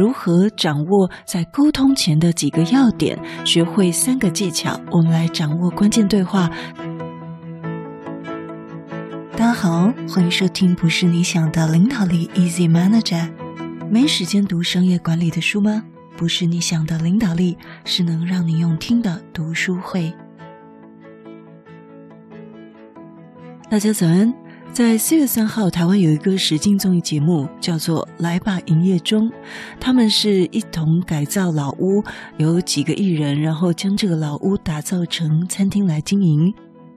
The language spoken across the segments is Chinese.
如何掌握在沟通前的几个要点，学会三个技巧，我们来掌握关键对话。大家好，欢迎收听不是你想的领导力 Easy Manager。没时间读商业管理的书吗？不是你想的领导力，是能让你用听的读书会。大家早安。在四月三号，台湾有一个实境综艺节目，叫做《来吧营业中》。他们是一同改造老屋，有几个艺人，然后将这个老屋打造成餐厅来经营。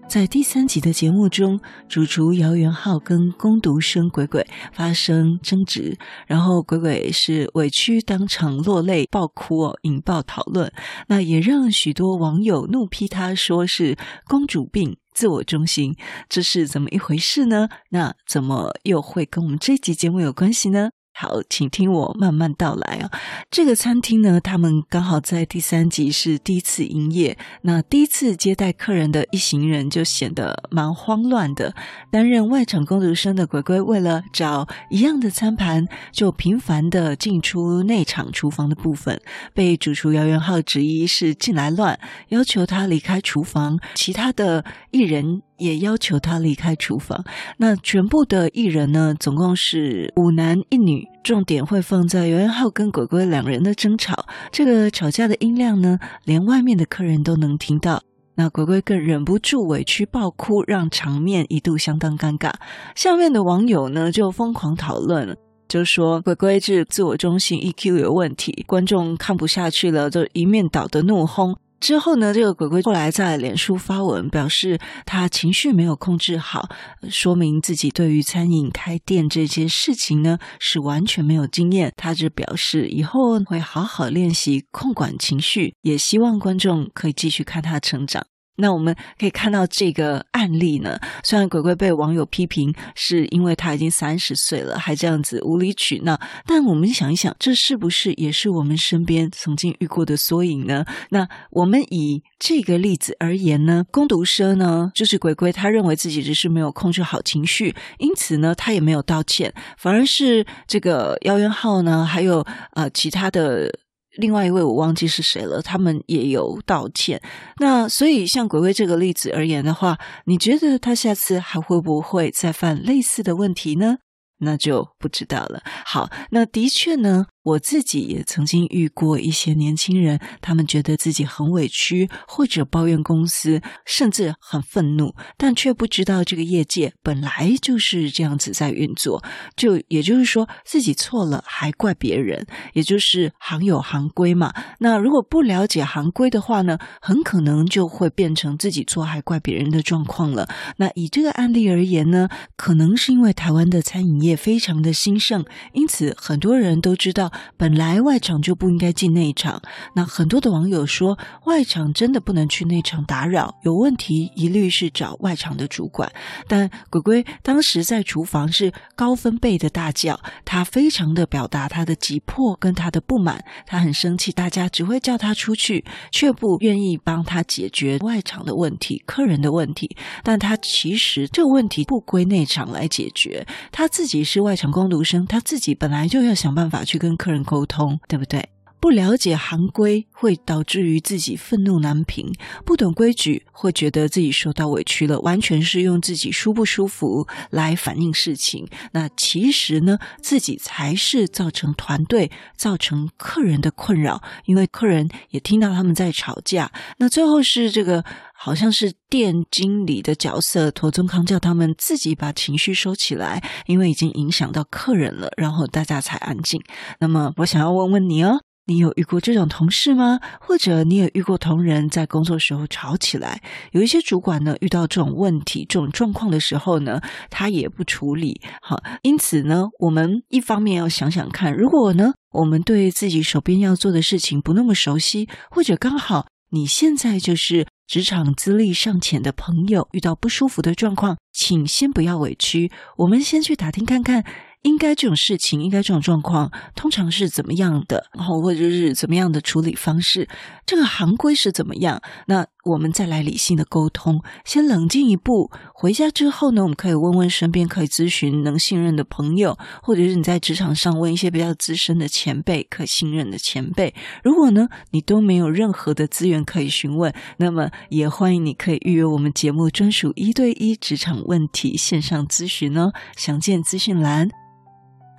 在第三集的节目中，主厨姚元浩跟工读生鬼鬼发生争执，然后鬼鬼是委屈当场落泪爆哭哦，引爆讨论。那也让许多网友怒批他，说是公主病。自我中心，这是怎么一回事呢？那怎么又会跟我们这集节目有关系呢？好，请听我慢慢道来啊。这个餐厅呢，他们刚好在第三集是第一次营业，那第一次接待客人的一行人就显得蛮慌乱的。担任外场工读生的鬼鬼，为了找一样的餐盘，就频繁的进出内场厨房的部分，被主厨姚元浩质疑是进来乱，要求他离开厨房。其他的艺人。也要求他离开厨房。那全部的艺人呢，总共是五男一女，重点会放在姚元浩跟鬼鬼两人的争吵。这个吵架的音量呢，连外面的客人都能听到。那鬼鬼更忍不住委屈爆哭，让场面一度相当尴尬。下面的网友呢，就疯狂讨论，就说鬼鬼是自我中心，EQ 有问题。观众看不下去了，就一面倒的怒轰。之后呢，这个鬼鬼后来在脸书发文，表示他情绪没有控制好，说明自己对于餐饮开店这件事情呢是完全没有经验。他只表示以后会好好练习控管情绪，也希望观众可以继续看他成长。那我们可以看到这个案例呢，虽然鬼鬼被网友批评是因为他已经三十岁了，还这样子无理取闹，但我们想一想，这是不是也是我们身边曾经遇过的缩影呢？那我们以这个例子而言呢，攻读生呢，就是鬼鬼，他认为自己只是没有控制好情绪，因此呢，他也没有道歉，反而是这个姚元浩呢，还有呃其他的。另外一位我忘记是谁了，他们也有道歉。那所以像鬼鬼这个例子而言的话，你觉得他下次还会不会再犯类似的问题呢？那就不知道了。好，那的确呢。我自己也曾经遇过一些年轻人，他们觉得自己很委屈，或者抱怨公司，甚至很愤怒，但却不知道这个业界本来就是这样子在运作。就也就是说，自己错了还怪别人，也就是行有行规嘛。那如果不了解行规的话呢，很可能就会变成自己错还怪别人的状况了。那以这个案例而言呢，可能是因为台湾的餐饮业非常的兴盛，因此很多人都知道。本来外场就不应该进内场，那很多的网友说，外场真的不能去内场打扰，有问题一律是找外场的主管。但鬼鬼当时在厨房是高分贝的大叫，他非常的表达他的急迫跟他的不满，他很生气，大家只会叫他出去，却不愿意帮他解决外场的问题、客人的问题。但他其实这个问题不归内场来解决，他自己是外场工读生，他自己本来就要想办法去跟客人沟通，对不对？不了解行规会导致于自己愤怒难平，不懂规矩会觉得自己受到委屈了，完全是用自己舒不舒服来反映事情。那其实呢，自己才是造成团队、造成客人的困扰，因为客人也听到他们在吵架。那最后是这个好像是店经理的角色，陀宗康叫他们自己把情绪收起来，因为已经影响到客人了，然后大家才安静。那么我想要问问你哦。你有遇过这种同事吗？或者你有遇过同仁在工作时候吵起来？有一些主管呢，遇到这种问题、这种状况的时候呢，他也不处理。好，因此呢，我们一方面要想想看，如果呢，我们对自己手边要做的事情不那么熟悉，或者刚好你现在就是职场资历尚浅的朋友，遇到不舒服的状况，请先不要委屈，我们先去打听看看。应该这种事情，应该这种状况，通常是怎么样的？然后或者是怎么样的处理方式？这个行规是怎么样？那我们再来理性的沟通，先冷静一步。回家之后呢，我们可以问问身边可以咨询能信任的朋友，或者是你在职场上问一些比较资深的前辈，可信任的前辈。如果呢，你都没有任何的资源可以询问，那么也欢迎你可以预约我们节目专属一对一职场问题线上咨询哦，详见资讯栏。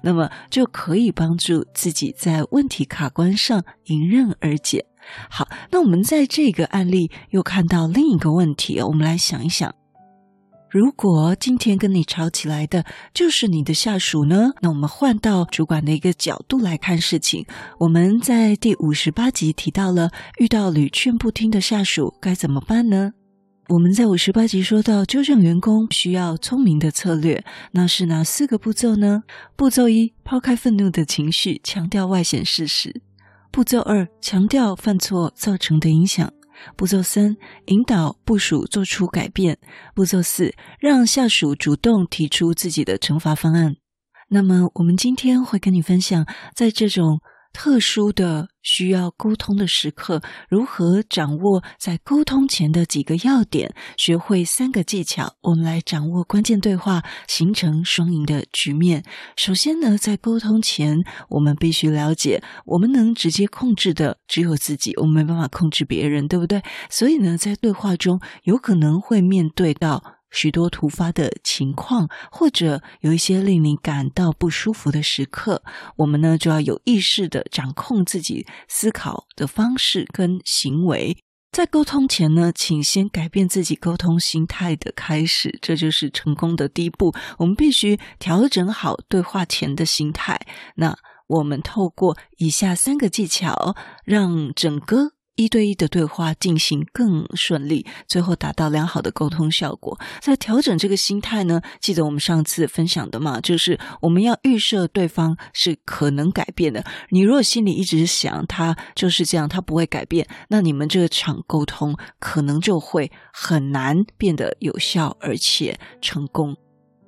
那么就可以帮助自己在问题卡关上迎刃而解。好，那我们在这个案例又看到另一个问题，我们来想一想：如果今天跟你吵起来的就是你的下属呢？那我们换到主管的一个角度来看事情。我们在第五十八集提到了，遇到屡劝不听的下属该怎么办呢？我们在五十八集说到，纠正员工需要聪明的策略，那是哪四个步骤呢？步骤一，抛开愤怒的情绪，强调外显事实；步骤二，强调犯错造成的影响；步骤三，引导部属做出改变；步骤四，让下属主动提出自己的惩罚方案。那么，我们今天会跟你分享，在这种特殊的需要沟通的时刻，如何掌握在沟通前的几个要点？学会三个技巧，我们来掌握关键对话，形成双赢的局面。首先呢，在沟通前，我们必须了解，我们能直接控制的只有自己，我们没办法控制别人，对不对？所以呢，在对话中，有可能会面对到。许多突发的情况，或者有一些令你感到不舒服的时刻，我们呢就要有意识的掌控自己思考的方式跟行为。在沟通前呢，请先改变自己沟通心态的开始，这就是成功的第一步。我们必须调整好对话前的心态。那我们透过以下三个技巧，让整个。一对一的对话进行更顺利，最后达到良好的沟通效果。在调整这个心态呢，记得我们上次分享的嘛，就是我们要预设对方是可能改变的。你如果心里一直想他就是这样，他不会改变，那你们这场沟通可能就会很难变得有效而且成功。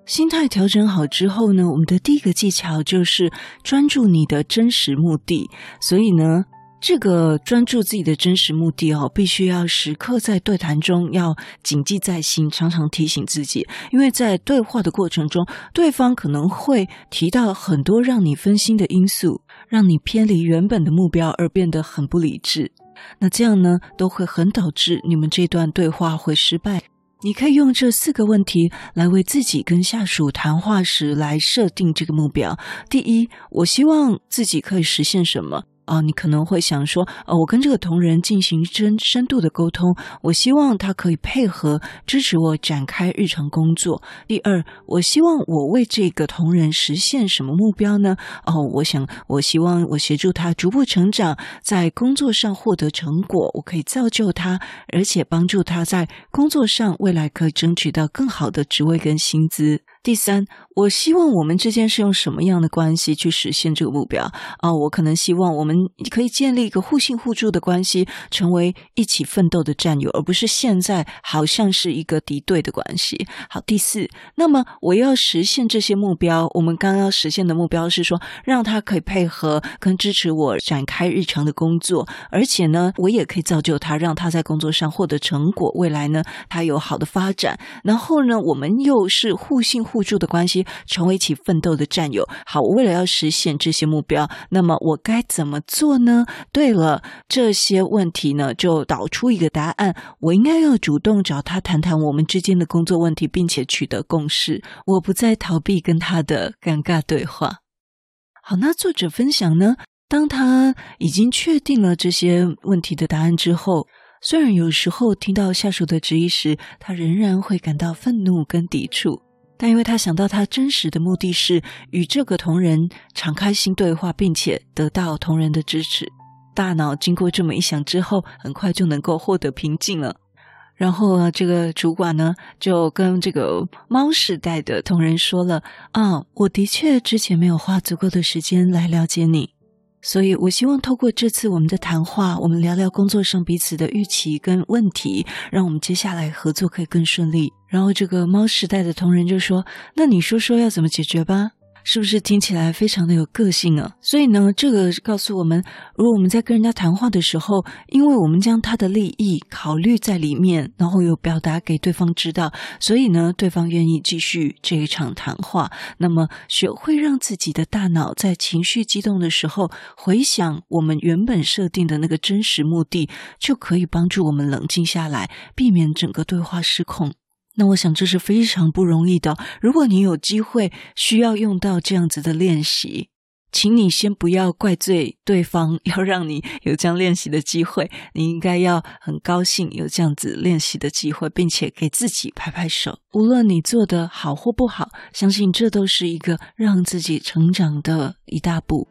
心态调整好之后呢，我们的第一个技巧就是专注你的真实目的。所以呢。这个专注自己的真实目的哦，必须要时刻在对谈中要谨记在心，常常提醒自己，因为在对话的过程中，对方可能会提到很多让你分心的因素，让你偏离原本的目标而变得很不理智。那这样呢，都会很导致你们这段对话会失败。你可以用这四个问题来为自己跟下属谈话时来设定这个目标。第一，我希望自己可以实现什么？啊，你可能会想说，呃，我跟这个同仁进行深深度的沟通，我希望他可以配合支持我展开日常工作。第二，我希望我为这个同仁实现什么目标呢？哦，我想，我希望我协助他逐步成长，在工作上获得成果，我可以造就他，而且帮助他在工作上未来可以争取到更好的职位跟薪资。第三，我希望我们之间是用什么样的关系去实现这个目标啊？我可能希望我们可以建立一个互信互助的关系，成为一起奋斗的战友，而不是现在好像是一个敌对的关系。好，第四，那么我要实现这些目标，我们刚刚实现的目标是说，让他可以配合跟支持我展开日常的工作，而且呢，我也可以造就他，让他在工作上获得成果，未来呢，他有好的发展。然后呢，我们又是互信互。互助的关系，成为一起奋斗的战友。好，为了要实现这些目标，那么我该怎么做呢？对了，这些问题呢，就导出一个答案。我应该要主动找他谈谈我们之间的工作问题，并且取得共识。我不再逃避跟他的尴尬对话。好，那作者分享呢，当他已经确定了这些问题的答案之后，虽然有时候听到下属的质疑时，他仍然会感到愤怒跟抵触。但因为他想到他真实的目的是与这个同仁敞开心对话，并且得到同仁的支持，大脑经过这么一想之后，很快就能够获得平静了。然后啊，这个主管呢就跟这个猫时代的同仁说了：“啊，我的确之前没有花足够的时间来了解你。”所以，我希望透过这次我们的谈话，我们聊聊工作上彼此的预期跟问题，让我们接下来合作可以更顺利。然后，这个猫时代的同仁就说：“那你说说要怎么解决吧？”是不是听起来非常的有个性啊？所以呢，这个告诉我们，如果我们在跟人家谈话的时候，因为我们将他的利益考虑在里面，然后又表达给对方知道，所以呢，对方愿意继续这一场谈话。那么，学会让自己的大脑在情绪激动的时候回想我们原本设定的那个真实目的，就可以帮助我们冷静下来，避免整个对话失控。那我想这是非常不容易的。如果你有机会需要用到这样子的练习，请你先不要怪罪对方，要让你有这样练习的机会。你应该要很高兴有这样子练习的机会，并且给自己拍拍手。无论你做得好或不好，相信这都是一个让自己成长的一大步。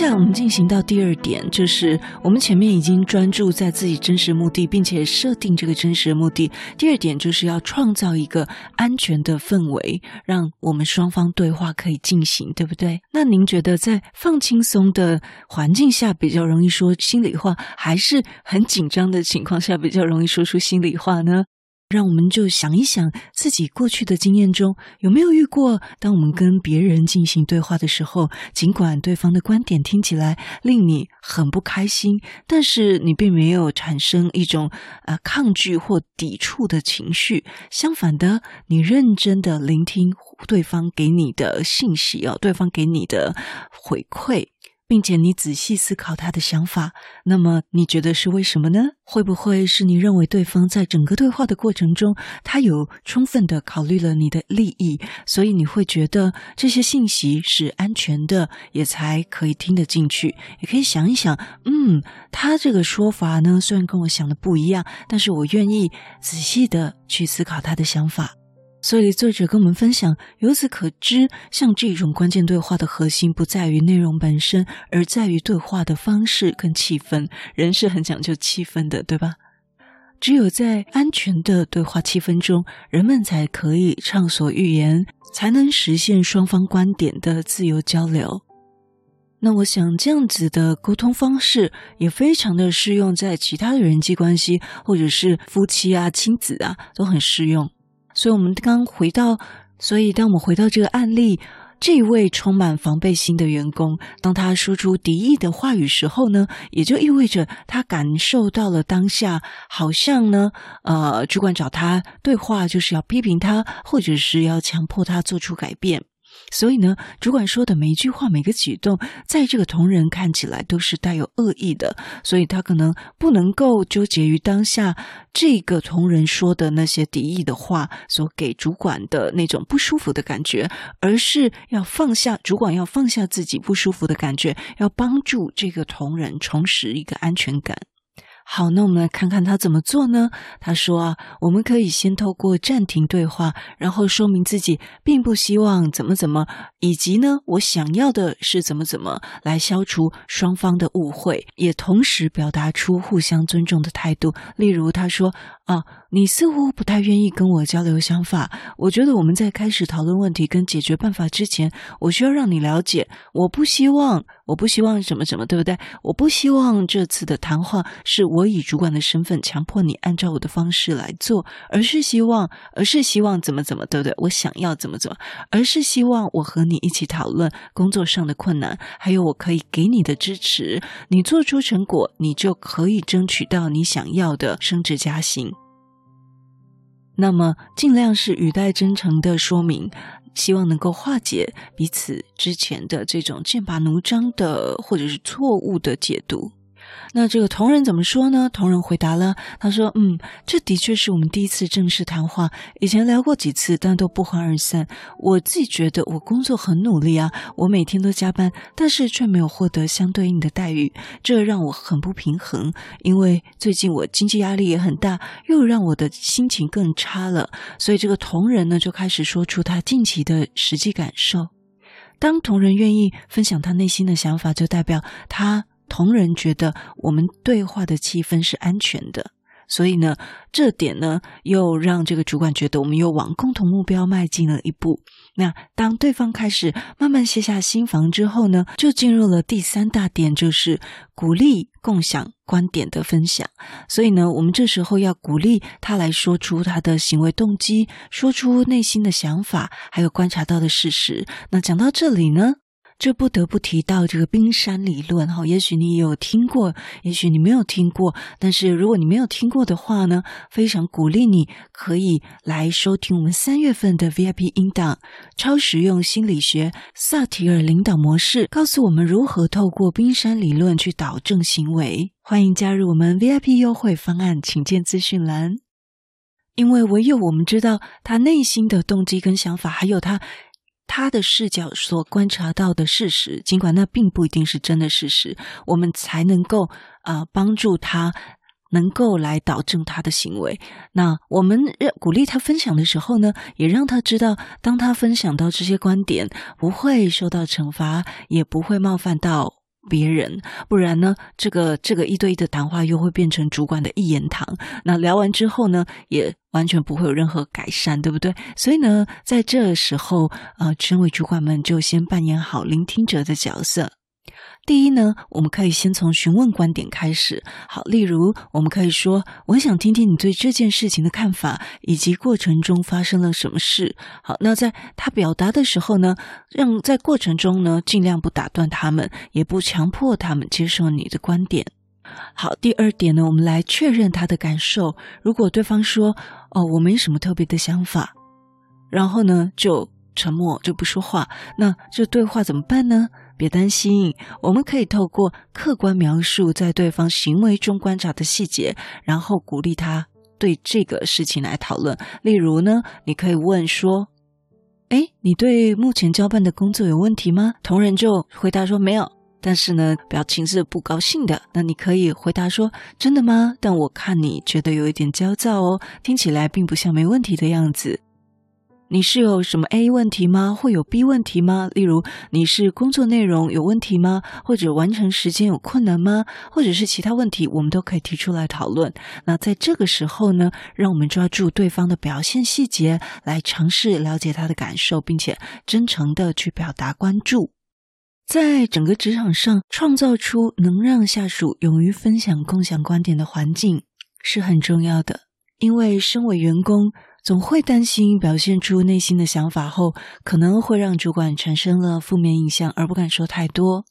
下来我们进行到第二点，就是我们前面已经专注在自己真实目的，并且设定这个真实的目的。第二点就是要创造一个安全的氛围，让我们双方对话可以进行，对不对？那您觉得在放轻松的环境下比较容易说心里话，还是很紧张的情况下比较容易说出心里话呢？让我们就想一想自己过去的经验中，有没有遇过，当我们跟别人进行对话的时候，尽管对方的观点听起来令你很不开心，但是你并没有产生一种啊、呃、抗拒或抵触的情绪。相反的，你认真的聆听对方给你的信息哦，对方给你的回馈。并且你仔细思考他的想法，那么你觉得是为什么呢？会不会是你认为对方在整个对话的过程中，他有充分的考虑了你的利益，所以你会觉得这些信息是安全的，也才可以听得进去？也可以想一想，嗯，他这个说法呢，虽然跟我想的不一样，但是我愿意仔细的去思考他的想法。所以，作者跟我们分享，由此可知，像这种关键对话的核心不在于内容本身，而在于对话的方式跟气氛。人是很讲究气氛的，对吧？只有在安全的对话气氛中，人们才可以畅所欲言，才能实现双方观点的自由交流。那我想，这样子的沟通方式也非常的适用在其他的人际关系，或者是夫妻啊、亲子啊，都很适用。所以，我们刚回到，所以当我们回到这个案例，这位充满防备心的员工，当他说出敌意的话语时候呢，也就意味着他感受到了当下，好像呢，呃，主管找他对话就是要批评他，或者是要强迫他做出改变。所以呢，主管说的每一句话、每个举动，在这个同仁看起来都是带有恶意的，所以他可能不能够纠结于当下这个同仁说的那些敌意的话所给主管的那种不舒服的感觉，而是要放下，主管要放下自己不舒服的感觉，要帮助这个同仁重拾一个安全感。好，那我们来看看他怎么做呢？他说啊，我们可以先透过暂停对话，然后说明自己并不希望怎么怎么，以及呢，我想要的是怎么怎么，来消除双方的误会，也同时表达出互相尊重的态度。例如，他说啊，你似乎不太愿意跟我交流想法，我觉得我们在开始讨论问题跟解决办法之前，我需要让你了解，我不希望。我不希望什么什么，对不对？我不希望这次的谈话是我以主管的身份强迫你按照我的方式来做，而是希望，而是希望怎么怎么，对不对？我想要怎么怎么，而是希望我和你一起讨论工作上的困难，还有我可以给你的支持。你做出成果，你就可以争取到你想要的升职加薪。那么，尽量是语带真诚的说明。希望能够化解彼此之前的这种剑拔弩张的，或者是错误的解读。那这个同仁怎么说呢？同仁回答了，他说：“嗯，这的确是我们第一次正式谈话，以前聊过几次，但都不欢而散。我自己觉得我工作很努力啊，我每天都加班，但是却没有获得相对应的待遇，这让我很不平衡。因为最近我经济压力也很大，又让我的心情更差了。所以这个同仁呢，就开始说出他近期的实际感受。当同仁愿意分享他内心的想法，就代表他。”同仁觉得我们对话的气氛是安全的，所以呢，这点呢又让这个主管觉得我们又往共同目标迈进了一步。那当对方开始慢慢卸下心防之后呢，就进入了第三大点，就是鼓励共享观点的分享。所以呢，我们这时候要鼓励他来说出他的行为动机，说出内心的想法，还有观察到的事实。那讲到这里呢，这不得不提到这个冰山理论哈，也许你有听过，也许你没有听过。但是如果你没有听过的话呢，非常鼓励你可以来收听我们三月份的 VIP 音档《超实用心理学萨提尔领导模式》，告诉我们如何透过冰山理论去导正行为。欢迎加入我们 VIP 优惠方案，请见资讯栏。因为唯有我们知道他内心的动机跟想法，还有他。他的视角所观察到的事实，尽管那并不一定是真的事实，我们才能够啊、帮助他能够来导正他的行为。那我们鼓励他分享的时候呢，也让他知道，当他分享到这些观点，不会受到惩罚，也不会冒犯到。别人，不然呢，这个这个一对一的谈话又会变成主管的一言堂。那聊完之后呢，也完全不会有任何改善，对不对？所以呢，在这时候，呃，身为主管们就先扮演好聆听者的角色。第一呢，我们可以先从询问观点开始。好，例如，我们可以说：“我想听听你对这件事情的看法，以及过程中发生了什么事。”好，那在他表达的时候呢，让在过程中呢，尽量不打断他们，也不强迫他们接受你的观点。好，第二点呢，我们来确认他的感受。如果对方说：“哦，我没什么特别的想法”，然后呢，就沉默，就不说话，那这对话怎么办呢？别担心，我们可以透过客观描述在对方行为中观察的细节，然后鼓励他对这个事情来讨论。例如呢，你可以问说：“哎，你对目前交办的工作有问题吗？”同仁就回答说：“没有。”但是呢，表情是不高兴的。那你可以回答说：“真的吗？但我看你觉得有一点焦躁哦，听起来并不像没问题的样子。”你是有什么 A 问题吗？会有 B 问题吗？例如，你是工作内容有问题吗？或者完成时间有困难吗？或者是其他问题，我们都可以提出来讨论。那在这个时候呢，让我们抓住对方的表现细节，来尝试了解他的感受，并且真诚地去表达关注。在整个职场上，创造出能让下属勇于分享、共享观点的环境是很重要的，因为身为员工，总会担心表现出内心的想法后，可能会让主管产生了负面印象，而不敢说太多。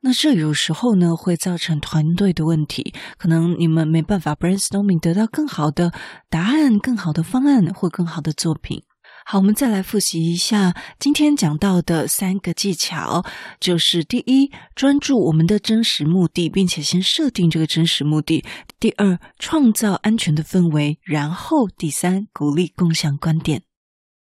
那这有时候呢，会造成团队的问题，可能你们没办法 brainstorming 得到更好的答案、更好的方案或更好的作品。好，我们再来复习一下今天讲到的三个技巧，就是第一，专注我们的真实目的，并且先设定这个真实目的；第二，创造安全的氛围；然后第三，鼓励共享观点。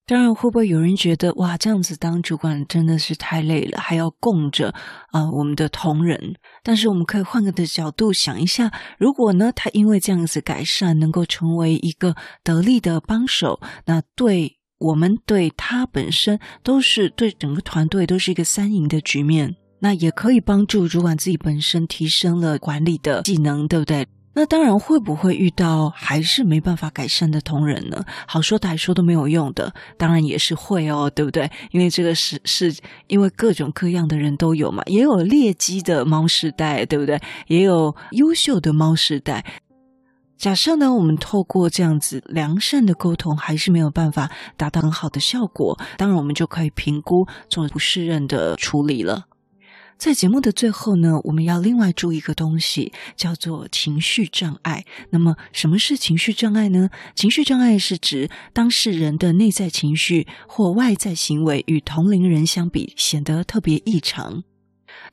当然，会不会有人觉得哇，这样子当主管真的是太累了，还要供着啊、我们的同仁？但是我们可以换个的角度想一下，如果呢，他因为这样子改善，能够成为一个得力的帮手，那对。我们对他本身都是对整个团队都是一个三赢的局面，那也可以帮助主管自己本身提升了管理的技能，对不对？那当然会不会遇到还是没办法改善的同仁呢？好说歹说都没有用的，当然也是会哦，对不对？因为这个是是因为各种各样的人都有嘛，也有劣迹的猫世代，对不对？也有优秀的猫世代。假设呢，我们透过这样子良善的沟通，还是没有办法达到很好的效果，当然我们就可以评估做不适任的处理了。在节目的最后呢，我们要另外注意一个东西，叫做情绪障碍。那么，什么是情绪障碍呢？情绪障碍是指当事人的内在情绪或外在行为与同龄人相比显得特别异常。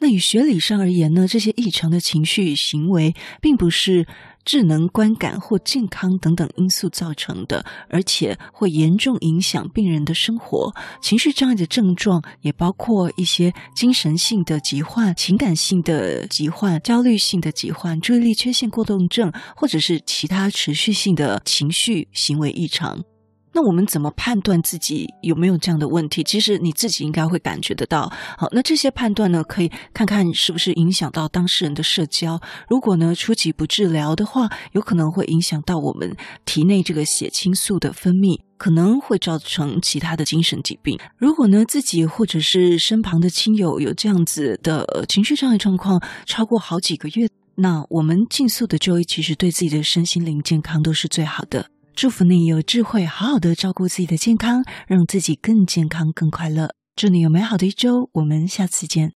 那以学理上而言呢，这些异常的情绪行为，并不是智能、观感或健康等等因素造成的，而且会严重影响病人的生活。情绪障碍的症状也包括一些精神性的疾患、情感性的疾患、焦虑性的疾患、注意力缺陷过动症，或者是其他持续性的情绪行为异常。那我们怎么判断自己有没有这样的问题？其实你自己应该会感觉得到。好，那这些判断呢，可以看看是不是影响到当事人的社交。如果呢，初期不治疗的话，有可能会影响到我们体内这个血清素的分泌，可能会造成其他的精神疾病。如果呢，自己或者是身旁的亲友有这样子的情绪障碍状况，超过好几个月，那我们尽速的就医，其实对自己的身心灵健康都是最好的。祝福你有智慧，好好的照顾自己的健康，让自己更健康、更快乐。祝你有美好的一周，我们下次见。